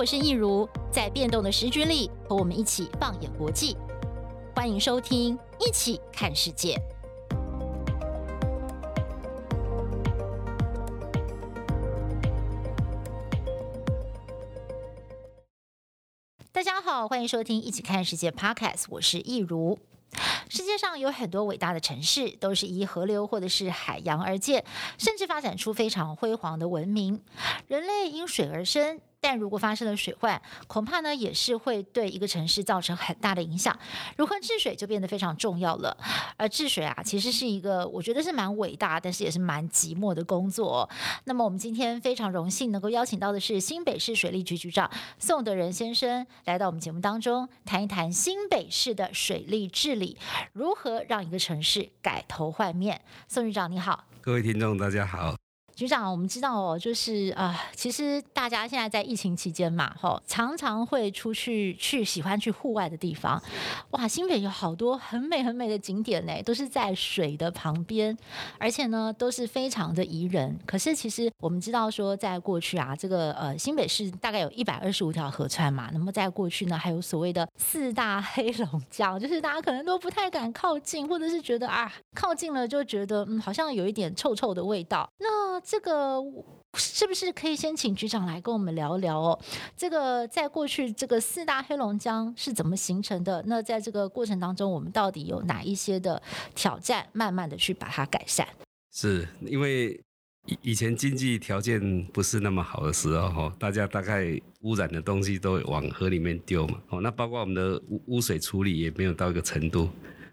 我是益如，在变动的时局里，和我们一起放眼国际。欢迎收听《一起看世界》。大家好，欢迎收听《一起看世界》Podcast，我是益如。世界上有很多伟大的城市，都是依河流或者是海洋而建，甚至发展出非常辉煌的文明。人类因水而生。但如果发生了水患，恐怕呢也是会对一个城市造成很大的影响。如何治水就变得非常重要了。而治水啊，其实是一个我觉得是蛮伟大，但是也是蛮寂寞的工作。那么我们今天非常荣幸能够邀请到的是新北市水利局局长宋德仁先生来到我们节目当中，谈一谈新北市的水利治理，如何让一个城市改头换面。宋局长你好，各位听众大家好。局长，我们知道哦，就是啊、其实大家现在在疫情期间嘛，吼，常常会出去去喜欢去户外的地方。哇，新北有好多很美很美的景点呢，都是在水的旁边，而且呢都是非常的宜人。可是其实我们知道说，在过去啊，这个呃新北市大概有一百二十五条河川嘛，那么在过去呢，还有所谓的四大 黑龙江，就是大家可能都不太敢靠近，或者是觉得啊靠近了就觉得嗯好像有一点臭臭的味道。那这个是不是可以先请局长来跟我们聊一聊哦？这个在过去这个四大黑龙江是怎么形成的？那在这个过程当中，我们到底有哪一些的挑战？慢慢的去把它改善。是因为以以前经济条件不是那么好的时候，大家大概污染的东西都往河里面丢嘛。哦，那包括我们的污污水处理也没有到一个程度。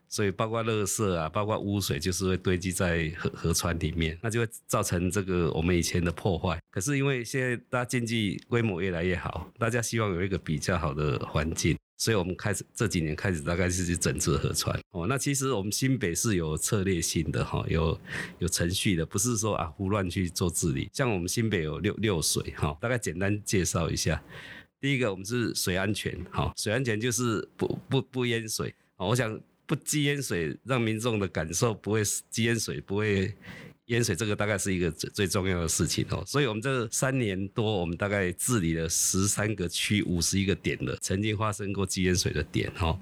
所以包括垃圾啊，包括污水，就是会堆积在河河川里面，那就会造成这个我们以前的破坏。可是因为现在大家经济规模越来越好，大家希望有一个比较好的环境，所以我们开始这几年开始大概是去整治河川。哦，那其实我们新北是有策略性的哈，有有程序的，不是说啊胡乱去做治理。像我们新北有六六水哈，大概简单介绍一下。第一个，我们是水安全哈，水安全就是不不不淹水。我想。不积淹水，让民众的感受不会积淹水，不会淹水，这个大概是一个最最重要的事情哦。所以，我们这三年多，我们大概治理了十三个区，五十一个点的曾经发生过积淹水的点哈。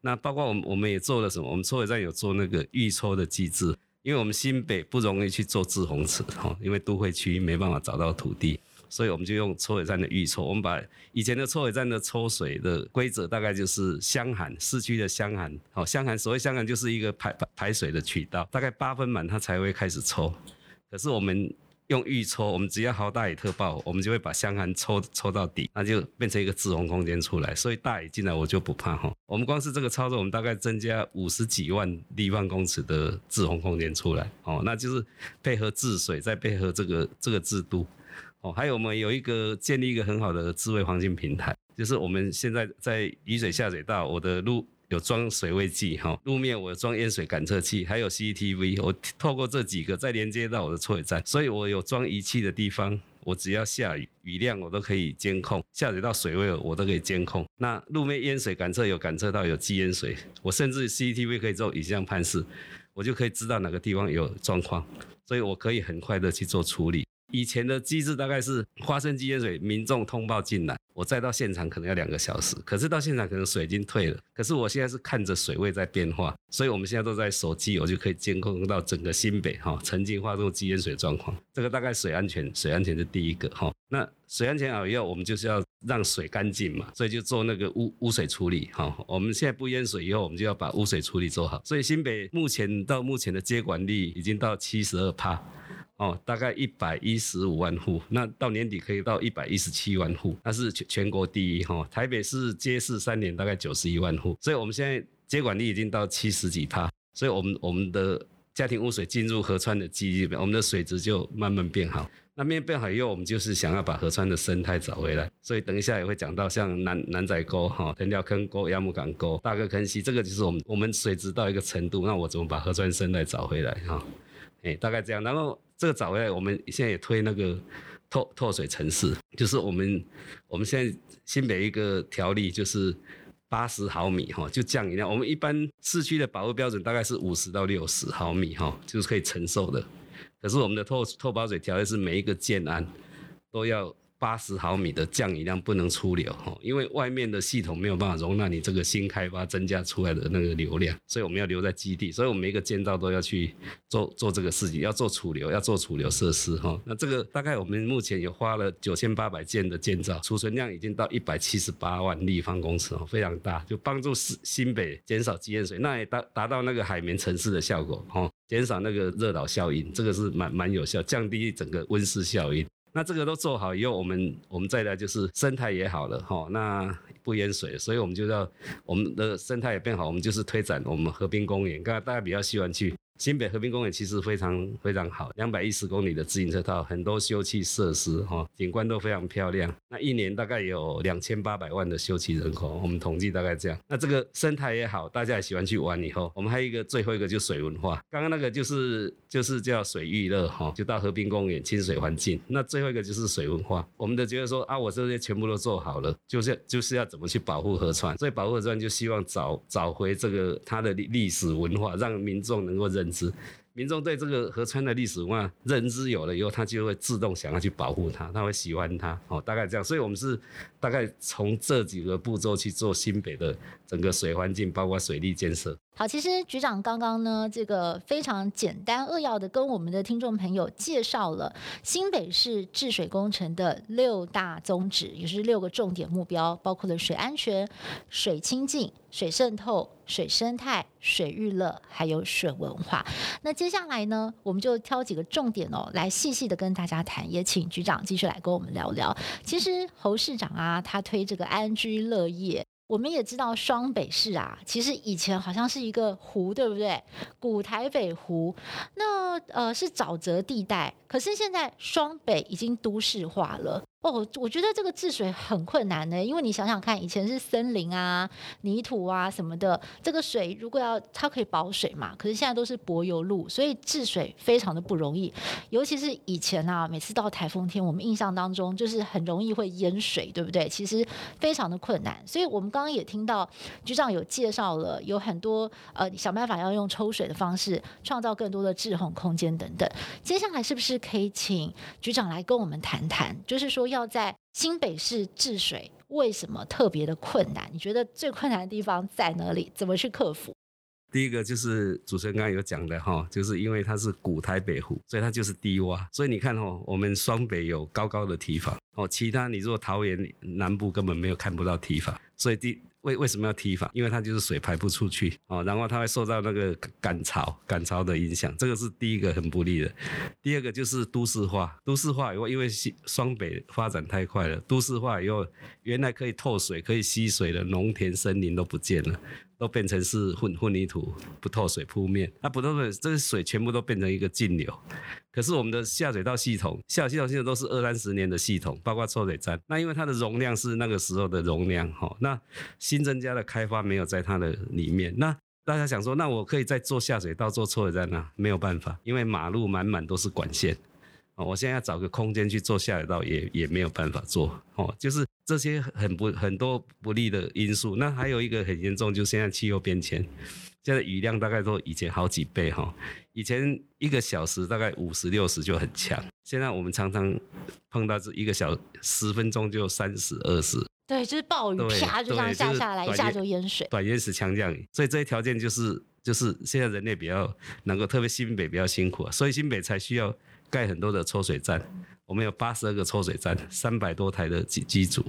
那包括我们，我们也做了什么？我们抽水站有做那个预抽的机制，因为我们新北不容易去做滞洪池哈，因为都会区没办法找到土地。所以我们就用抽水站的预抽，我们把以前的抽水站的抽水的规则大概就是箱涵，市区的箱涵，好，箱涵，所谓箱涵就是一个排排水的渠道，大概八分满它才会开始抽。可是我们用预抽，我们只要好大雨特报，我们就会把箱涵抽抽到底，那就变成一个滞洪空间出来。所以大雨进来我就不怕哈。我们光是这个操作，我们大概增加五十几万立方公尺的滞洪空间出来，哦，那就是配合治水，再配合这个这个制度。哦，还有我们有一个建立一个很好的智慧环境平台，就是我们现在在雨水下水道，我的路有装水位计，哈，路面我装淹水感测器，还有 CCTV，我透过这几个再连接到我的抽水站，所以我有装仪器的地方，我只要下雨雨量我都可以监控，下水道水位我都可以监控。那路面淹水感测有感测到有积淹水，我甚至 CCTV 可以做影像判识，我就可以知道哪个地方有状况，所以我可以很快的去做处理。以前的机制大概是发生积淹水，民众通报进来，我再到现场可能要两个小时。可是到现场可能水已经退了，可是我现在是看着水位在变化，所以我们现在都在手机，我就可以监控到整个新北哈曾经发生积淹水状况。这个大概水安全，水安全是第一个哈。那水安全好以后，我们就是要让水干净嘛，所以就做那个污污水处理哈。我们现在不淹水以后，我们就要把污水处理做好。所以新北目前到目前的接管率已经到七十二趴。哦，大概一百一十五万户，那到年底可以到一百一十七万户，那是全全国第一哈。台北市接市三年大概九十一万户，所以我们现在接管率已经到七十几趴，所以我们我们的家庭污水进入河川的机率，我们的水质就慢慢变好。那面变好以后，我们就是想要把河川的生态找回来，所以等一下也会讲到像南南仔沟哈、藤寮坑沟、鸭母港沟、大个坑溪，这个就是我们我们水质到一个程度，那我怎么把河川生态找回来哈？哎，大概这样，然后。这个找回来，我们现在也推那个透透水城市，就是我们我们现在新北一个条例就是八十毫米哈，就降一量。我们一般市区的保护标准大概是五十到六十毫米哈，就是可以承受的。可是我们的透透保水条例是每一个建安都要八十毫米的降雨量不能出流，因为外面的系统没有办法容纳你这个新开发增加出来的那个流量，所以我们要留在基地，所以我们每个建造都要去做做这个事情，要做储流，要做储流设施哈。那这个大概我们目前有花了九千八百件的建造，储存量已经到一百七十八万立方公尺哦，非常大，就帮助新新北减少积淹水，那也达达到那个海绵城市的效果哦，减少那个热岛效应，这个是蛮蛮有效，降低整个温室效应。那这个都做好以后，我们我们再来就是生态也好了哈，那不淹水，所以我们就要我们的生态也变好，我们就是推展我们河滨公园，刚才大家比较喜欢去。新北和平公园其实非常非常好，两百一十公里的自行车道，很多休憩设施哈，景观都非常漂亮。那一年大概有两千八百万的休憩人口，我们统计大概这样。那这个生态也好，大家也喜欢去玩。以后我们还有一个最后一个就是水文化，刚刚那个就是就是叫水娱乐哈，就到和平公园亲水环境。那最后一个就是水文化，我们的觉得说啊，我这些全部都做好了，就是就是要怎么去保护河川。所以保护河川就希望找找回这个它的历历史文化，让民众能够认。知民众对这个河川的历史文化认知有了以后，他就会自动想要去保护它，他会喜欢它，哦，大概这样。所以，我们是大概从这几个步骤去做新北的整个水环境，包括水利建设。好，其实局长刚刚呢，这个非常简单扼要的跟我们的听众朋友介绍了新北市治水工程的六大宗旨，也是六个重点目标，包括了水安全、水清净、水渗透、水生态、水娱乐，还有水文化。那接下来呢，我们就挑几个重点哦，来细细的跟大家谈，也请局长继续来跟我们聊聊。其实侯市长啊，他推这个安居乐业。我们也知道双北市啊，其实以前好像是一个湖，对不对？古台北湖，那呃是沼泽地带，可是现在双北已经都市化了。哦，我觉得这个治水很困难呢，因为你想想看，以前是森林啊、泥土啊什么的，这个水如果要它可以保水嘛，可是现在都是柏油路，所以治水非常的不容易。尤其是以前啊，每次到台风天，我们印象当中就是很容易会淹水，对不对？其实非常的困难。所以我们刚刚也听到局长有介绍了，有很多呃想办法要用抽水的方式，创造更多的制洪空间等等。接下来是不是可以请局长来跟我们谈谈，就是说。要在新北市治水，为什么特别的困难？你觉得最困难的地方在哪里？怎么去克服？第一个就是主持人刚刚有讲的哈，就是因为它是古台北湖，所以它就是低洼。所以你看哦，我们双北有高高的堤防哦，其他你如果桃园南部根本没有看不到堤防，所以第。为为什么要堤防？因为它就是水排不出去哦，然后它会受到那个赶潮、赶潮的影响，这个是第一个很不利的。第二个就是都市化，都市化以后，因为双北发展太快了，都市化以后，原来可以透水、可以吸水的农田、森林都不见了。都变成是混混凝土不透水铺面，那不透水，这个水全部都变成一个径流。可是我们的下水道系统，下水道系统都是二三十年的系统，包括抽水站。那因为它的容量是那个时候的容量，哈，那新增加的开发没有在它的里面。那大家想说，那我可以再做下水道、做抽水站呢？没有办法，因为马路满满都是管线。我现在要找个空间去做下水道，也也没有办法做。哦，就是。这些很不很多不利的因素，那还有一个很严重，就是现在气候变迁，现在雨量大概都以前好几倍哈。以前一个小时大概五十六十就很强，现在我们常常碰到这一个小十分钟就三十二十。对，就是暴雨啪就这样下下来，一下就淹水。短淹时强降雨，所以这些条件就是就是现在人类比较能够，特别新北比较辛苦啊，所以新北才需要盖很多的抽水站。我们有八十二个抽水站，三百多台的机机组，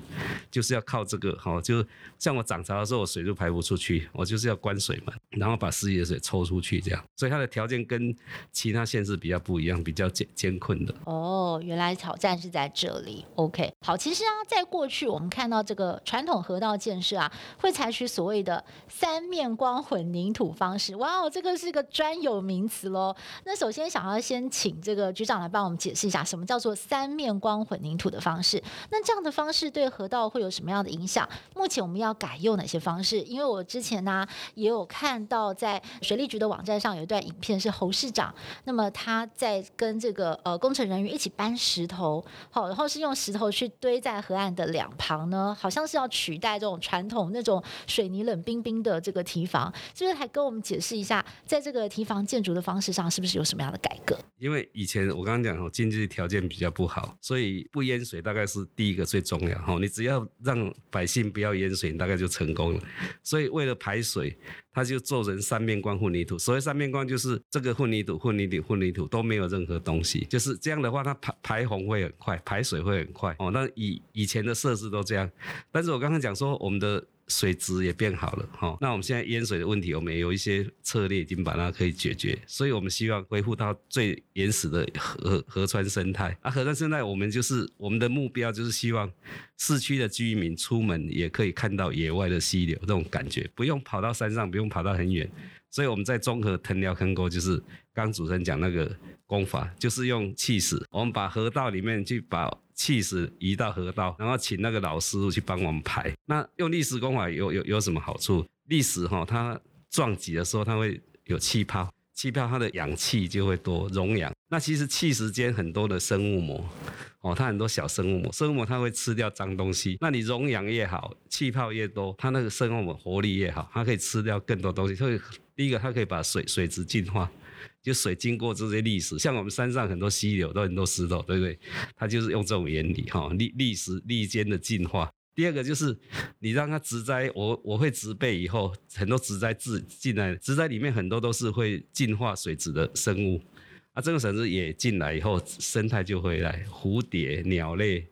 就是要靠这个哈，就像我涨潮的时候，我水就排不出去，我就是要关水门，然后把湿气的水抽出去，这样，所以它的条件跟其他县市比较不一样，比较艰艰困的。哦，原来挑战是在这里。OK，好，其实啊，在过去我们看到这个传统河道建设啊，会采取所谓的三面光混凝土方式。哇哦，这个是个专有名词喽。那首先想要先请这个局长来帮我们解释一下，什么叫做？三面光混凝土的方式，那这样的方式对河道会有什么样的影响？目前我们要改用哪些方式？因为我之前呢、也有看到在水利局的网站上有一段影片，是侯市长，那么他在跟这个呃工程人员一起搬石头，好，然后是用石头去堆在河岸的两旁呢，好像是要取代这种传统那种水泥冷冰冰的这个堤防，是不是？还跟我们解释一下，在这个堤防建筑的方式上，是不是有什么样的改革？因为以前我刚刚讲说，经济条件比较。不好，所以不淹水大概是第一个最重要哈。你只要让百姓不要淹水，你大概就成功了。所以为了排水，他就做成三面光混凝土。所谓三面光，就是这个混凝土、混凝土、混凝土都没有任何东西，就是这样的话，它排排洪会很快，排水会很快哦。那以以前的设施都这样，但是我刚刚讲说我们的。水质也变好了，哈，那我们现在淹水的问题，我们也有一些策略已经把它可以解决，所以我们希望恢复到最原始的河河川生态。啊，河川生态，我们就是我们的目标就是希望市区的居民出门也可以看到野外的溪流，这种感觉不用跑到山上，不用跑到很远。所以我们在综合藤寮坑沟，就是刚主持人讲那个功法，就是用气石，我们把河道里面去把。气石移到河道，然后请那个老师傅去帮我们排。那用礫石功法有有有什么好处？礫石哈，它撞击的时候，它会有气泡，气泡它的氧气就会多，溶氧。那其实气石间很多的生物膜，哦，它很多小生物膜，生物膜它会吃掉脏东西。那你溶氧越好，气泡越多，它那个生物膜活力越好，它可以吃掉更多东西。所以第一个，它可以把水水质净化。就水经过这些礫石，像我们山上很多溪流都很多石头，对不对？它就是用这种原理哈，礫礫石礫间的进化。第二个就是你让它植栽，我我会植被以后，很多植栽自进来，植栽里面很多都是会净化水质的生物，啊，这个绳子也进来以后，生态就回来，蝴蝶、鸟类。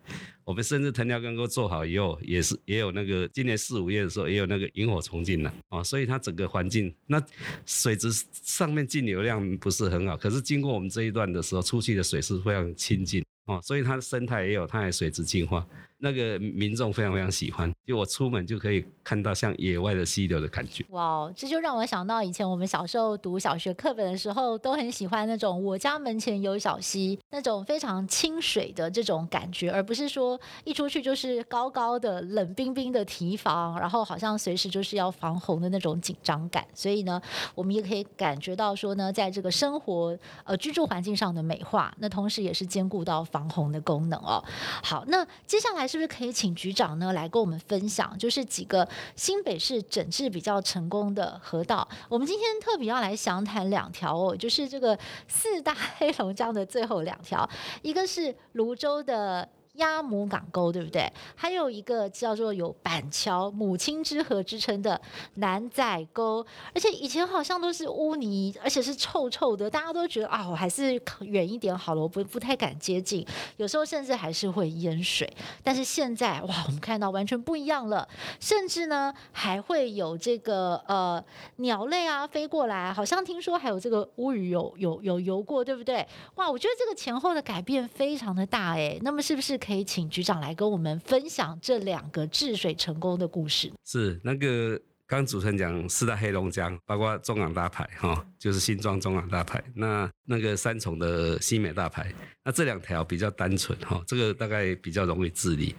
我们甚至藤条干沟做好以后，也是也有那个今年四五月的时候，也有那个萤火虫进来啊，所以它整个环境，那水质上面进流量不是很好，可是经过我们这一段的时候，出去的水是非常清净哦，所以它的生态也有，它的水质净化。那个民众非常非常喜欢，就我出门就可以看到像野外的溪流的感觉。哇，这就让我想到以前我们小时候读小学课本的时候，都很喜欢那种我家门前有小溪，那种非常清水的这种感觉，而不是说一出去就是高高的冷冰冰的堤防，然后好像随时就是要防洪的那种紧张感。所以呢，我们也可以感觉到说呢，在这个生活呃居住环境上的美化，那同时也是兼顾到防洪的功能哦。好，那接下来。是不是可以请局长呢来跟我们分享，就是几个新北市整治比较成功的河道？我们今天特别要来详谈两条哦，就是这个四大 黑龙江的最后两条，一个是泸州的。鸭母港沟对不对？还有一个叫做有板桥母亲之河之称的南仔沟，而且以前好像都是污泥，而且是臭臭的，大家都觉得啊，我还是远一点好了，我不不太敢接近，有时候甚至还是会淹水。但是现在哇，我们看到完全不一样了，甚至呢还会有这个呃鸟类啊飞过来，好像听说还有这个乌鱼有有有游过，对不对？哇，我觉得这个前后的改变非常的大哎，那么是不是？可以请局长来跟我们分享这两个治水成功的故事。是那个刚主持人讲四大黑龙江，包括中港大牌哈，就是新庄中港大牌，那那个三重的新美大牌，那这两条比较单纯哈，这个大概比较容易治理。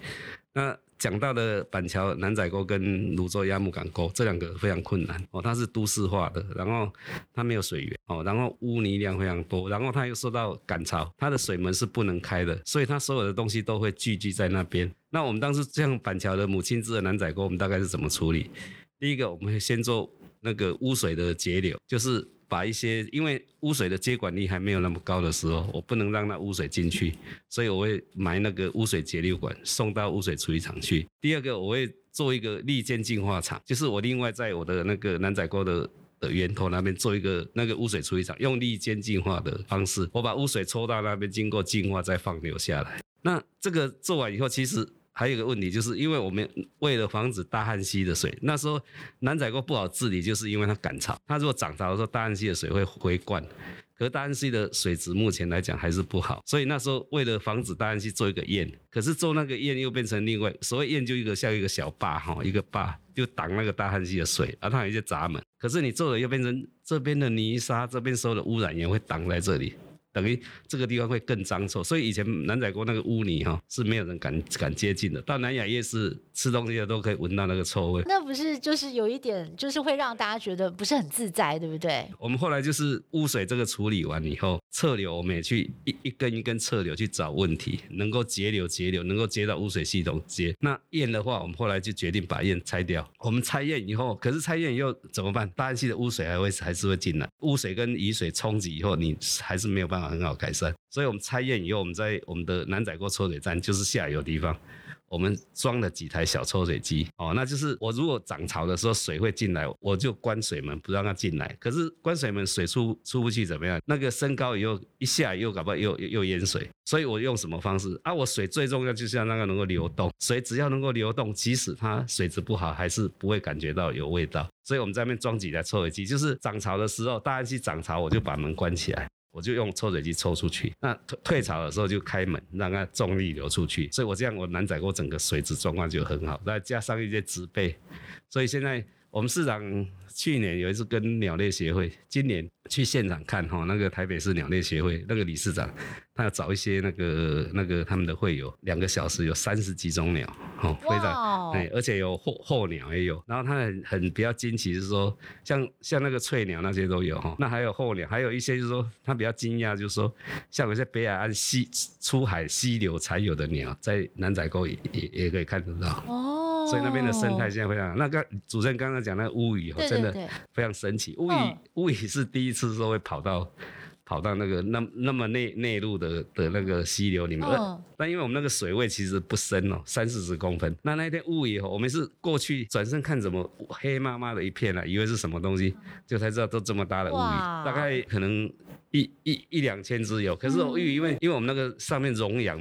那讲到的板桥南仔沟跟泸州鸭母港沟这两个非常困难哦，它是都市化的，然后它没有水源哦，然后污泥量非常多，然后它又受到赶潮，它的水门是不能开的，所以它所有的东西都会聚集在那边。那我们当时这样板桥的母亲之的南仔沟，我们大概是怎么处理？第一个，我们会先做那个污水的截流，就是。把一些，因为污水的接管力还没有那么高的时候，我不能让那污水进去，所以我会埋那个污水截流管，送到污水处理厂去。第二个，我会做一个立间净化厂，就是我另外在我的那个南仔沟的源头那边做一个那个污水处理厂，用立间净化的方式，我把污水抽到那边，经过净化再放流下来。那这个做完以后，其实。还有一个问题，就是因为我们为了防止大汉溪的水，那时候南仔沟不好治理，就是因为它赶潮。它如果涨潮的时候，大汉溪的水会回灌，可是大汉溪的水质目前来讲还是不好，所以那时候为了防止大汉溪做一个堰，可是做那个堰又变成另外所谓堰就一个像一个小坝哈，一个坝就挡那个大汉溪的水，而它有一些闸门，可是你做了又变成这边的泥沙，这边收的污染源会挡在这里。等于这个地方会更脏臭，所以以前南仔沟那个污泥哈是没有人敢敢接近的。到南雅夜市吃东西的都可以闻到那个臭味。那不是就是有一点，就是会让大家觉得不是很自在，对不对？我们后来就是污水这个处理完以后，侧流我们也去一一根一根侧流去找问题，能够截流截流，能够接到污水系统接。那堰的话，我们后来就决定把堰拆掉。我们拆堰以后，可是拆堰以后怎么办？大汉溪的污水还会还是会进来，污水跟雨水冲击以后，你还是没有办法。办法很好改善。所以我们拆验以后，我们在我们的南仔沟抽水站就是下游地方。我们装了几台小抽水机，哦，那就是我如果涨潮的时候水会进来，我就关水门不让它进来。可是关水门水出出不去怎么样？那个升高以后一下又搞不好又又淹水。所以我用什么方式啊？我水最重要就是要那个能够流动，水只要能够流动，即使它水质不好，还是不会感觉到有味道。所以我们在那边装几台抽水机，就是涨潮的时候，大家去涨潮我就把门关起来。我就用抽水机抽出去，那退退潮的时候就开门，让它重力流出去。所以我这样，我南仔沟整个水质状况就很好，再加上一些植被，所以现在我们市长去年有一次跟鸟类协会，今年去现场看哈，那个台北市鸟类协会那个理事长，他要找一些那个那个他们的会友，两个小时有三十几种鸟，哦，非常哎，而且有候候鸟也有，然后他很很比较惊奇，是说像像那个翠鸟那些都有哈，那还有候鸟，还有一些就是说他比较惊讶，就是说像有些北海岸溪出海溪流才有的鸟，在南仔沟也也也可以看得到。哦，所以那边的生态现在非常好。那个主持人刚刚讲那个乌鱼，真的非常神奇，乌鱼乌鱼是第一次说会跑到。跑到那个那那么内内陆的的那个溪流里面，哦、但因为我们那个水位其实不深哦，三四十公分。那那天雾以后，我们是过去转身看怎么黑麻麻的一片啊，以为是什么东西，就才知道都这么大的雾，哇大概可能。一一一两千只有，可是乌鱼因为因为我们那个上面溶氧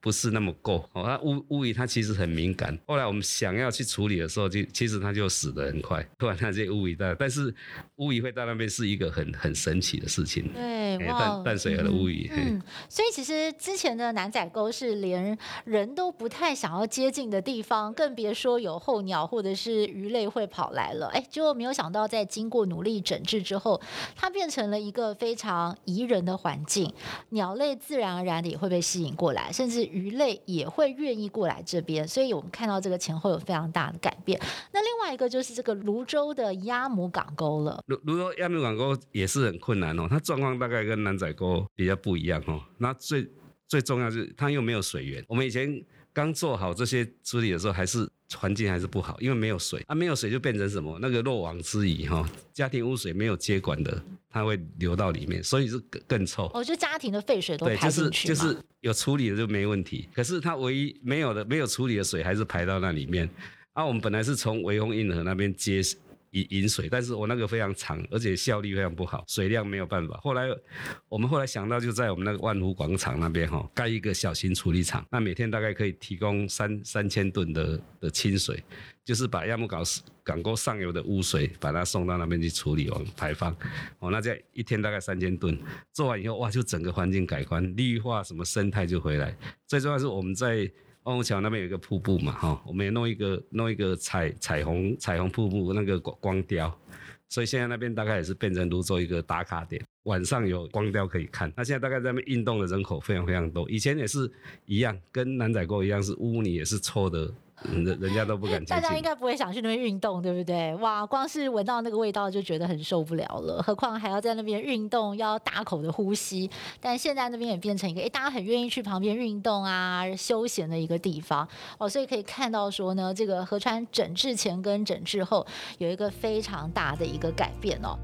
不是那么够，哦，它乌乌鱼它其实很敏感。后来我们想要去处理的时候，就其实它就死得很快。突然那些乌鱼在，但是乌鱼会到那边是一个很很神奇的事情。对，哇，淡淡水河的乌鱼。嗯，嗯，所以其实之前的南仔沟是连人都不太想要接近的地方，更别说有候鸟或者是鱼类会跑来了。哎，结果没有想到，在经过努力整治之后，它变成了一个非常。宜人的环境，鸟类自然而然的也会被吸引过来，甚至鱼类也会愿意过来这边。所以，我们看到这个前后有非常大的改变。那另外一个就是这个泸州的鸭母港沟了。芦芦洲鸭母港沟也是很困难哦，它状况大概跟南仔沟比较不一样哦。那最最重要是它又没有水源。我们以前刚做好这些处理的时候，还是。环境还是不好，因为没有水啊，没有水就变成什么？那个漏网之鱼哈，家庭污水没有接管的，它会流到里面，所以是更更臭。哦，就家庭的废水都排进去对，就是就是有处理的就没问题，可是它唯一没有的没有处理的水还是排到那里面。啊，我们本来是从维宏运河那边接。引引水，但是我那个非常长，而且效率非常不好，水量没有办法。后来我们后来想到，就在我们那个万福广场那边哈，盖一个小型处理厂，那每天大概可以提供三三千吨的的清水，就是把亚木港港沟上游的污水，把它送到那边去处理完排放。哦，那这样一天大概三千吨，做完以后哇，就整个环境改观，绿化什么生态就回来。最重要是我们在。万福桥那边有一个瀑布嘛，哈，我们也弄一个弄一个彩彩虹彩虹瀑布那个光光雕，所以现在那边大概也是变成泸州一个打卡点，晚上有光雕可以看。那现在大概在那边运动的人口非常非常多，以前也是一样，跟南仔沟一样是污泥也是臭的。人人家都不敢，大家应该不会想去那边运动，对不对？哇，光是闻到那个味道就觉得很受不了了，何况还要在那边运动，要大口的呼吸。但现在那边也变成一个，哎，大家很愿意去旁边运动啊，休闲的一个地方哦，所以可以看到说呢，这个河川整治前跟整治后有一个非常大的一个改变哦。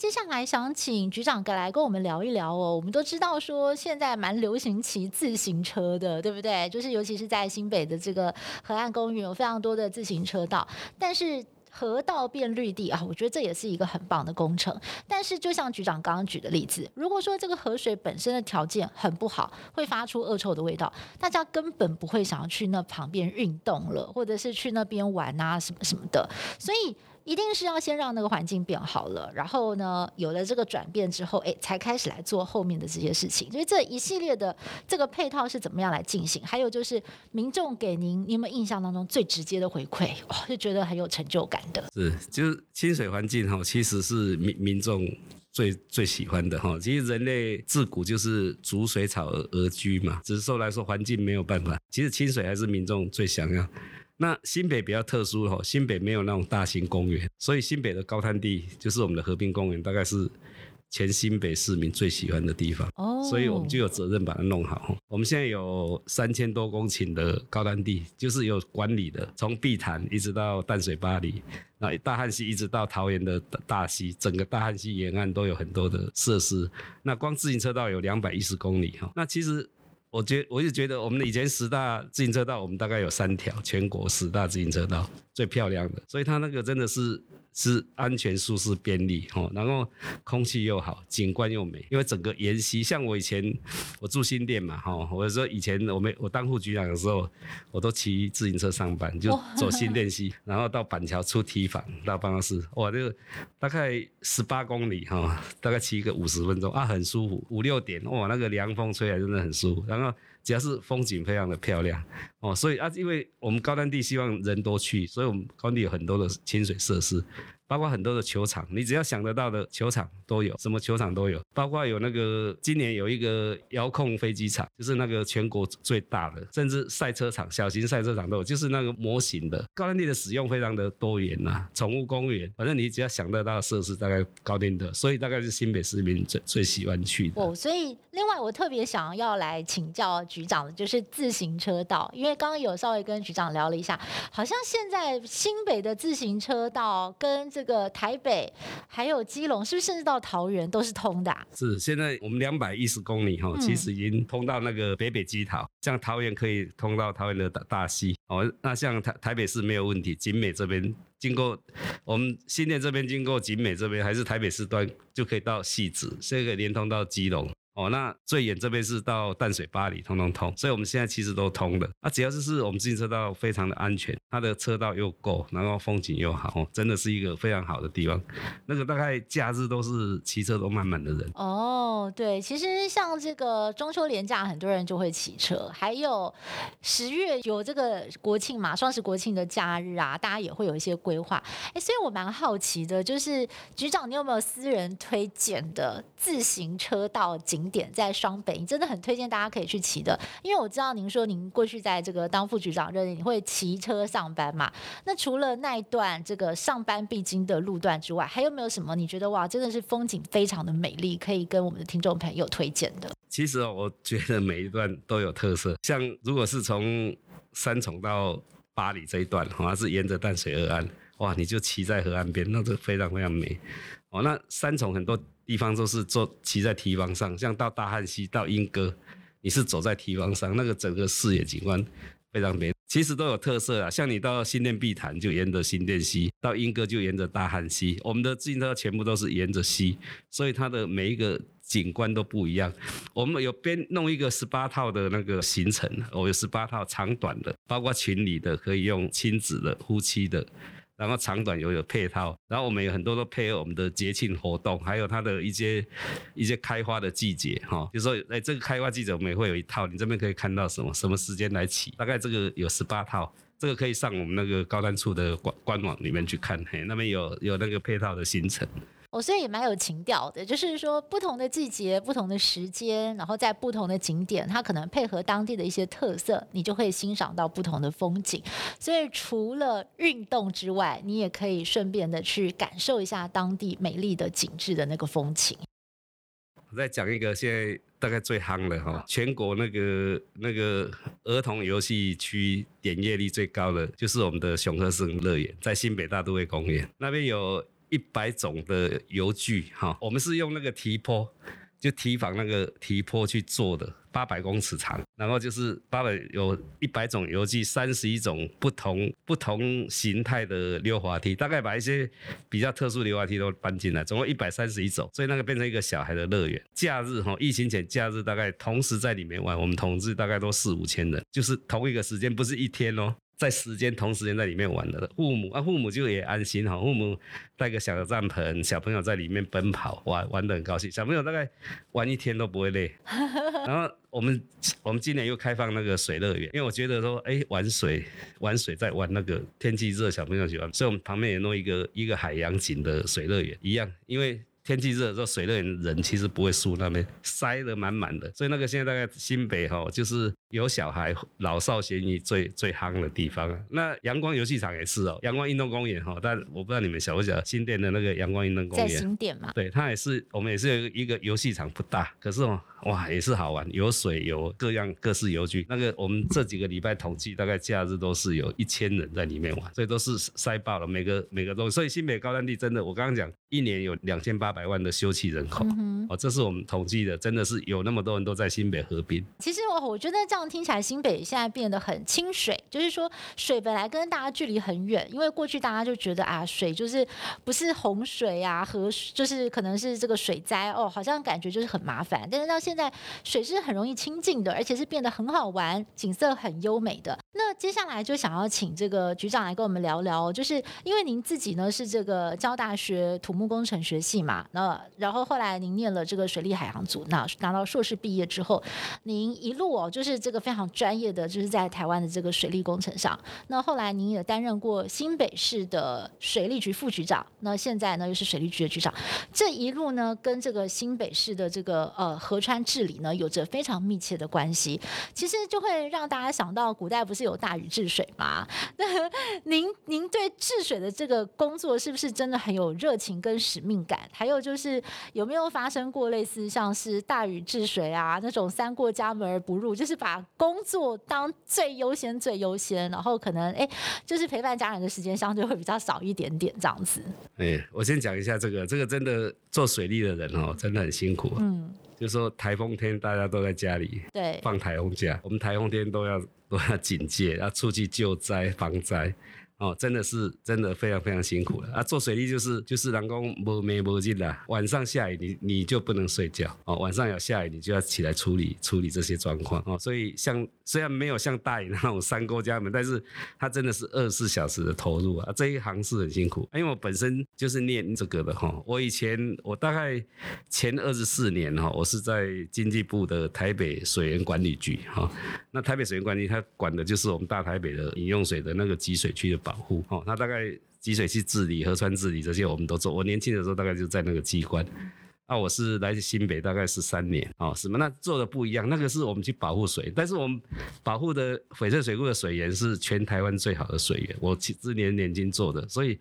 接下来想请局长来跟我们聊一聊哦。我们都知道说现在蛮流行骑自行车的，对不对？就是尤其是在新北的这个河岸公园有非常多的自行车道，但是河道变绿地啊，我觉得这也是一个很棒的工程。但是就像局长刚刚举的例子，如果说这个河水本身的条件很不好，会发出恶臭的味道，大家根本不会想要去那旁边运动了，或者是去那边玩啊什么什么的。所以。一定是要先让那个环境变好了，然后呢，有了这个转变之后，哎，才开始来做后面的这些事情。所以这一系列的这个配套是怎么样来进行？还有就是民众给您，你有没有印象当中最直接的回馈？哇，就觉得很有成就感的。是，就是清水环境哈，其实是民民众最最喜欢的哈。其实人类自古就是逐水草而而居嘛，只是说来说环境没有办法，其实清水还是民众最想要。那新北比较特殊哈，新北没有那种大型公园，所以新北的高滩地就是我们的和平公园，大概是全新北市民最喜欢的地方。哦，所以我们就有责任把它弄好。我们现在有三千多公顷的高滩地，就是有管理的，从碧潭一直到淡水巴黎，那大汉溪一直到桃园的大溪，整个大汉溪沿岸都有很多的设施。那光自行车道有两百一十公里哈。那其实。我觉我就觉得我们以前十大自行车道，我们大概有三条全国十大自行车道最漂亮的，所以它那个真的是。是安全、舒适、便利，哦，然后空气又好，景观又美。因为整个沿溪，像我以前我住新店嘛，哈，我说以前我们我当副局长的时候，我都骑自行车上班，就走新店溪，然后到板桥出提防到办公室，哇，这个大概十八公里，哈，大概骑个五十分钟啊，很舒服。五六点，哇，那个凉风吹来真的很舒服，然后。只要是风景非常的漂亮哦，所以啊，因为我们高端地希望人多去，所以我们高丹地有很多的亲水设施。包括很多的球场，你只要想得到的球场都有，什么球场都有。包括有那个今年有一个遥控飞机场，就是那个全国最大的，甚至赛车场、小型赛车场都有，就是那个模型的。高滩地的使用非常的多元呐、宠物公园，反正你只要想得到的设施，大概高滩的，所以大概是新北市民最最喜欢去的。哦，所以另外我特别想要来请教局长的，就是自行车道，因为刚刚有稍微跟局长聊了一下，好像现在新北的自行车道跟这个台北还有基隆，是不是甚至到桃园都是通的啊？是，现在我们两百一十公里哈，其实已经通到那个北北基桃，像桃园可以通到桃园的大大溪哦。那像台台北市没有问题，景美这边经过我们新店这边经过景美这边，还是台北市端就可以到汐止，这个连通到基隆。哦，那最远这边是到淡水八里，通通通，所以我们现在其实都通的。那、啊、只要就是我们自行车道非常的安全，它的车道又够，然后风景又好，真的是一个非常好的地方。那个大概假日都是骑车都满满的人。哦，对，其实像这个中秋连假，很多人就会骑车，还有十月有这个国庆嘛，双十国庆的假日啊，大家也会有一些规划。哎，所以我蛮好奇的，就是局长，你有没有私人推荐的自行车道景？景点在双北，你真的很推荐大家可以去骑的，因为我知道您说您过去在这个当副局长任，你会骑车上班嘛？那除了那一段这个上班必经的路段之外，还有没有什么你觉得哇，真的是风景非常的美丽，可以跟我们的听众朋友推荐的？其实哦，我觉得每一段都有特色，像如果是从三重到八里这一段，好像是沿着淡水河岸，哇，你就骑在河岸边，那就非常非常美。哦，那三重很多地方都是坐骑在堤防上，像到大汉溪到莺歌，你是走在堤防上，那个整个视野景观非常美，其实都有特色啊。像你到新店碧潭就沿着新店溪，到莺歌就沿着大汉溪，我们的自行车全部都是沿着溪，所以它的每一个景观都不一样。我们有编弄一个十八套的那个行程，我有十八套长短的，包括情侣的，可以用亲子的、夫妻的。然后长短有有配套，然后我们有很多都配合我们的节庆活动，还有它的一些一些开花的季节哈，比如说哎这个开花季节我们也会有一套，你这边可以看到什么什么时间来起，大概这个有十八套，这个可以上我们那个高端处的官官网里面去看，嘿，那边有有那个配套的行程。哦，所以也蛮有情调的，就是说不同的季节、不同的时间，然后在不同的景点，它可能配合当地的一些特色，你就会欣赏到不同的风景。所以除了运动之外，你也可以顺便的去感受一下当地美丽的景致的那个风情。我再讲一个现在大概最夯的哈，全国那个那个儿童游戏区点阅率最高的，就是我们的熊鹤生乐园，在新北大都会公园那边有。一百种的游具，哈，我们是用那个堤坡，就堤防那个堤坡去做的，八百公尺长，然后就是八百有一百种游具，三十一种不同不同形态的溜滑梯，大概把一些比较特殊溜滑梯都搬进来，总共一百三十一种，所以那个变成一个小孩的乐园。假日哈，疫情前假日大概同时在里面玩，我们同志大概都四五千人，就是同一个时间，不是一天哦。在时间同时间在里面玩的父母啊，父母就也安心哈。父母带个小的帐篷，小朋友在里面奔跑，玩玩得很高兴。小朋友大概玩一天都不会累。然后我们我们今年又开放那个水乐园，因为我觉得说，哎，玩水玩水在玩那个天气热，小朋友喜欢，所以我们旁边也弄一个一个海洋景的水乐园一样，因为。天气热的时候，水乐园人其实不会输，那边塞得满满的，所以那个现在大概新北哈，就是有小孩老少咸宜最最夯的地方。那阳光游戏场也是哦，阳光运动公园哈，但我不知道你们晓不晓得新店的那个阳光运动公园，在新店嘛？对，它也是我们也是有一个游戏场不大，可是哦。哇，也是好玩，有水，有各样各式游具。那个我们这几个礼拜统计，大概假日都是有一千人在里面玩，所以都是塞爆了，每个每个都。所以新北高山地真的，我刚刚讲，一年有两千八百万的休憩人口，嗯、哦，这是我们统计的，真的是有那么多人都在新北河滨。其实我我觉得这样听起来，新北现在变得很清水，就是说水本来跟大家距离很远，因为过去大家就觉得啊，水就是不是洪水啊，河就是可能是这个水灾哦，好像感觉就是很麻烦，但是到现在水是很容易亲近的，而且是变得很好玩，景色很优美的。那接下来就想要请这个局长来跟我们聊聊，就是因为您自己呢是这个交大学土木工程学系嘛，那然后后来您念了这个水利海洋组，那拿到硕士毕业之后，您一路哦就是这这个非常专业的，就是在台湾的这个水利工程上。那后来您也担任过新北市的水利局副局长，那现在呢又是水利局的局长，这一路呢跟这个新北市的这个呃河川治理。呢，有着非常密切的关系，其实就会让大家想到古代不是有大禹治水吗？那您您对治水的这个工作是不是真的很有热情跟使命感？还有就是有没有发生过类似像是大禹治水啊那种三过家门而不入，就是把工作当最优先最优先，然后可能哎就是陪伴家人的时间相对会比较少一点点这样子。哎，我先讲一下这个，这个真的做水利的人哦，真的很辛苦。嗯。就说台风天大家都在家里，对，放台风假，我们台风天都要都要警戒，要出去救灾防灾。哦，真的是真的非常非常辛苦了啊！做水利就是就是人工无眠无尽啦，晚上下雨你你就不能睡觉哦，晚上有下雨你就要起来处理处理这些状况哦。所以像虽然没有像大禹那种三过家门，但是它真的是二十四小时的投入啊！这一行是很辛苦，因为我本身就是念这个的哈。我以前我大概前二十四年哈，我是在经济部的台北水源管理局哈。那台北水源管理它管的就是我们大台北的饮用水的那个集水区的保护哦，那大概集水器治理、河川治理这些我们都做。我年轻的时候大概就在那个机关，那我是来自新北，大概是三年哦，什么？那做的不一样，那个是我们去保护水，但是我们保护的翡翠水库的水源是全台湾最好的水源，我是年年金做的，所以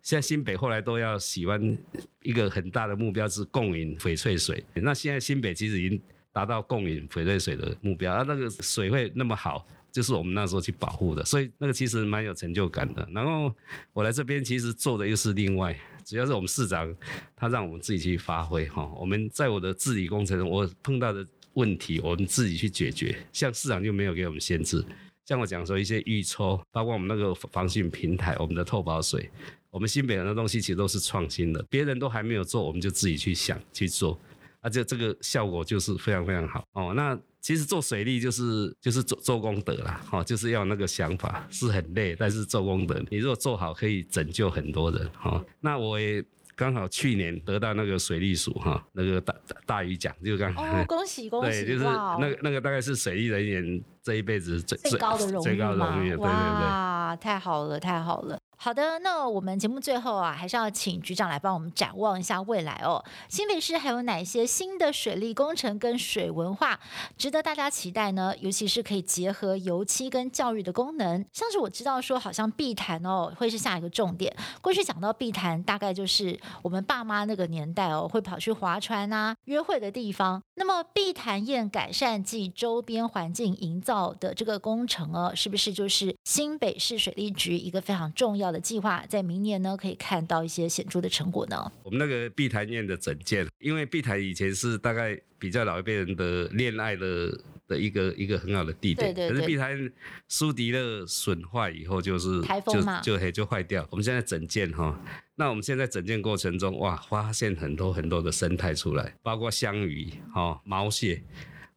现在新北后来都要喜欢一个很大的目标是共饮翡翠水。那现在新北其实已经达到共饮翡翠水的目标，啊，那个水会那么好。就是我们那时候去保护的，所以那个其实蛮有成就感的。然后我来这边其实做的又是另外，主要是我们市长他让我们自己去发挥哈。我们在我的治理工程，我碰到的问题，我们自己去解决。像市长就没有给我们限制，像我讲说一些预抽，包括我们那个防汛平台，我们的透保水，我们新北很多东西其实都是创新的，别人都还没有做，我们就自己去想去做，而且这个效果就是非常非常好哦。那其实做水利就是就是做做功德啦，哈，就是要那个想法，是很累，但是做功德，你如果做好，可以拯救很多人，哈。那我也刚好去年得到那个水利署哈那个大大鱼奖，就刚哦，恭喜恭喜，对，就是那个那个大概是水利人员这一辈子最最高的荣誉，最高的荣誉，对对对，哇，太好了太好了。好的，那我们节目最后啊，还是要请局长来帮我们展望一下未来哦。新北市还有哪些新的水利工程跟水文化值得大家期待呢？尤其是可以结合油漆跟教育的功能，像是我知道说，好像碧潭哦会是下一个重点。过去讲到碧潭，大概就是我们爸妈那个年代哦会跑去划船啊、约会的地方。那么碧潭堰改善暨周边环境营造的这个工程哦，是不是就是新北市水利局一个非常重要的计划？在明年呢，可以看到一些显著的成果呢？我们那个碧潭堰的整建，因为碧潭以前是大概比较老一辈人的恋爱的的一个一个很好的地点，对对对，可是碧潭苏迪勒损坏以后，就是台风嘛，就就就坏掉。我们现在整建哈。那我们现在整建过程中，哇，发现很多很多的生态出来，包括香鱼、哈毛蟹。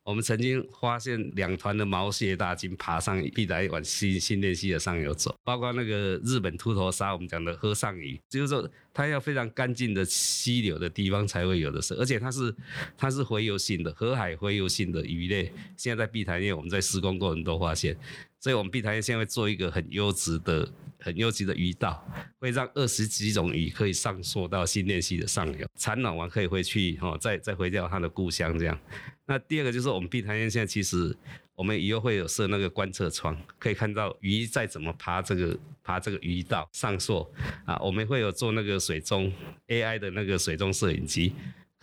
我们曾经发现两团的毛蟹大军爬上碧潭往新新店溪的上游走，包括那个日本秃头鲨，我们讲的河上鱼，就是说它要非常干净的溪流的地方才会有的事，而且它是它是洄游性的河海洄游性的鱼类，现在在碧潭堰我们在施工过程都发现。所以我们碧潭县会做一个很优质的、很优质的鱼道，会让二十几种鱼可以上溯到新店溪的上游，产卵完可以回去哦，再再回到它的故乡这样。那第二个就是我们碧潭县现在其实我们以后会有设那个观测窗，可以看到鱼在怎么爬这个爬这个鱼道上溯啊，我们会有做那个水中 AI 的那个水中摄影机。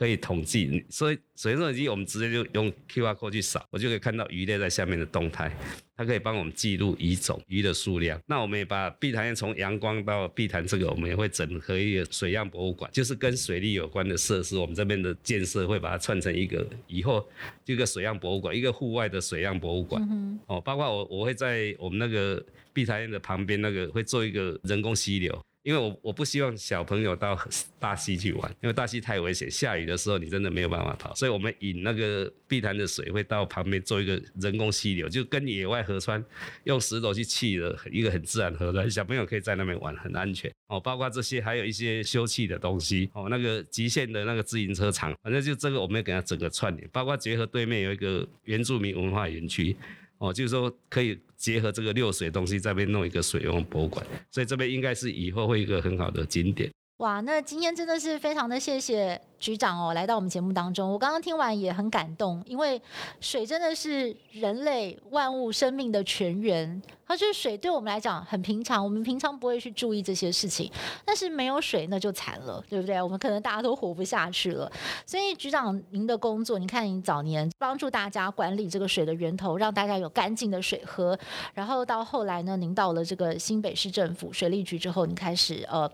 可以统计，所以水中机我们直接就用 QR code 去扫，我就可以看到鱼类在下面的动态。它可以帮我们记录鱼种、鱼的数量。那我们也把碧潭从阳光到碧潭这个，我们也会整合一个水样博物馆，就是跟水利有关的设施。我们这边的建设会把它串成一个，以后一个水样博物馆，一个户外的水样博物馆。嗯、哦，包括我我会在我们那个碧潭的旁边那个会做一个人工溪流。因为我我不希望小朋友到 大溪去玩，因为大溪太危险，下雨的时候你真的没有办法跑，所以我们引那个碧潭的水会到旁边做一个人工溪流，就跟野外河川用石头去砌的一个很自然河川，小朋友可以在那边玩，很安全哦。包括这些还有一些休憩的东西哦，那个极限的那个自行车场，反正就这个我们要给它整个串联，包括结合对面有一个原住民文化园区。哦，就是说可以结合这个六水东西，在这边弄一个水文博物馆，所以这边应该是以后会一个很好的景点。哇，那今天真的是非常的谢谢局长哦，来到我们节目当中。我刚刚听完也很感动，因为水真的是人类万物生命的泉源。它就是水，对我们来讲很平常，我们平常不会去注意这些事情。但是没有水那就惨了，对不对？我们可能大家都活不下去了。所以局长您的工作，你看您早年帮助大家管理这个水的源头，让大家有干净的水喝。然后到后来呢，您到了这个新北市政府水利局之后，您开始呃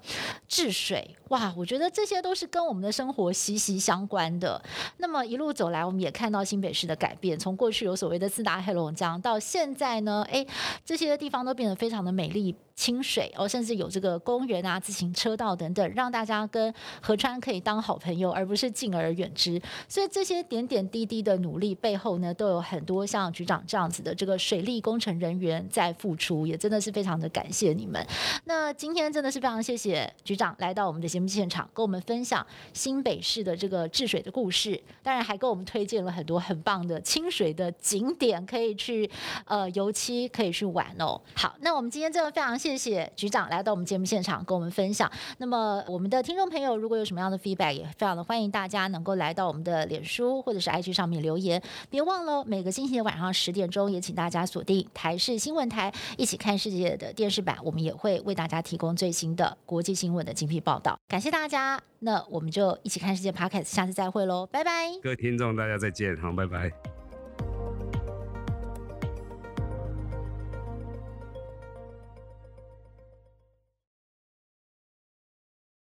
治水。哇，我觉得这些都是跟我们的生活息息相关的。那么一路走来，我们也看到新北市的改变，从过去有所谓的四大黑龙江，到现在呢，哎，这些。地方都变得非常的美丽。清水哦，甚至有这个公园啊、自行车道等等，让大家跟河川可以当好朋友，而不是敬而远之。所以这些点点滴滴的努力背后呢，都有很多像局长这样子的这个水利工程人员在付出，也真的是非常的感谢你们。那今天真的是非常谢谢局长来到我们的节目现场，跟我们分享新北的这个治水的故事，当然还给我们推荐了很多很棒的清水的景点，可以去呃油漆，可以去玩哦。好，那我们今天真的非常。谢谢局长来到我们节目现场跟我们分享。那么，我们的听众朋友如果有什么样的 feedback，也非常的欢迎大家能够来到我们的脸书或者是 IG 上面留言。别忘了每个星期的晚上十点钟，也请大家锁定台视新闻台，一起看世界的电视版。我们也会为大家提供最新的国际新闻的精辟报道。感谢大家，那我们就一起看世界 Podcast，下次再会喽，拜拜。各位听众，大家再见，好，拜拜。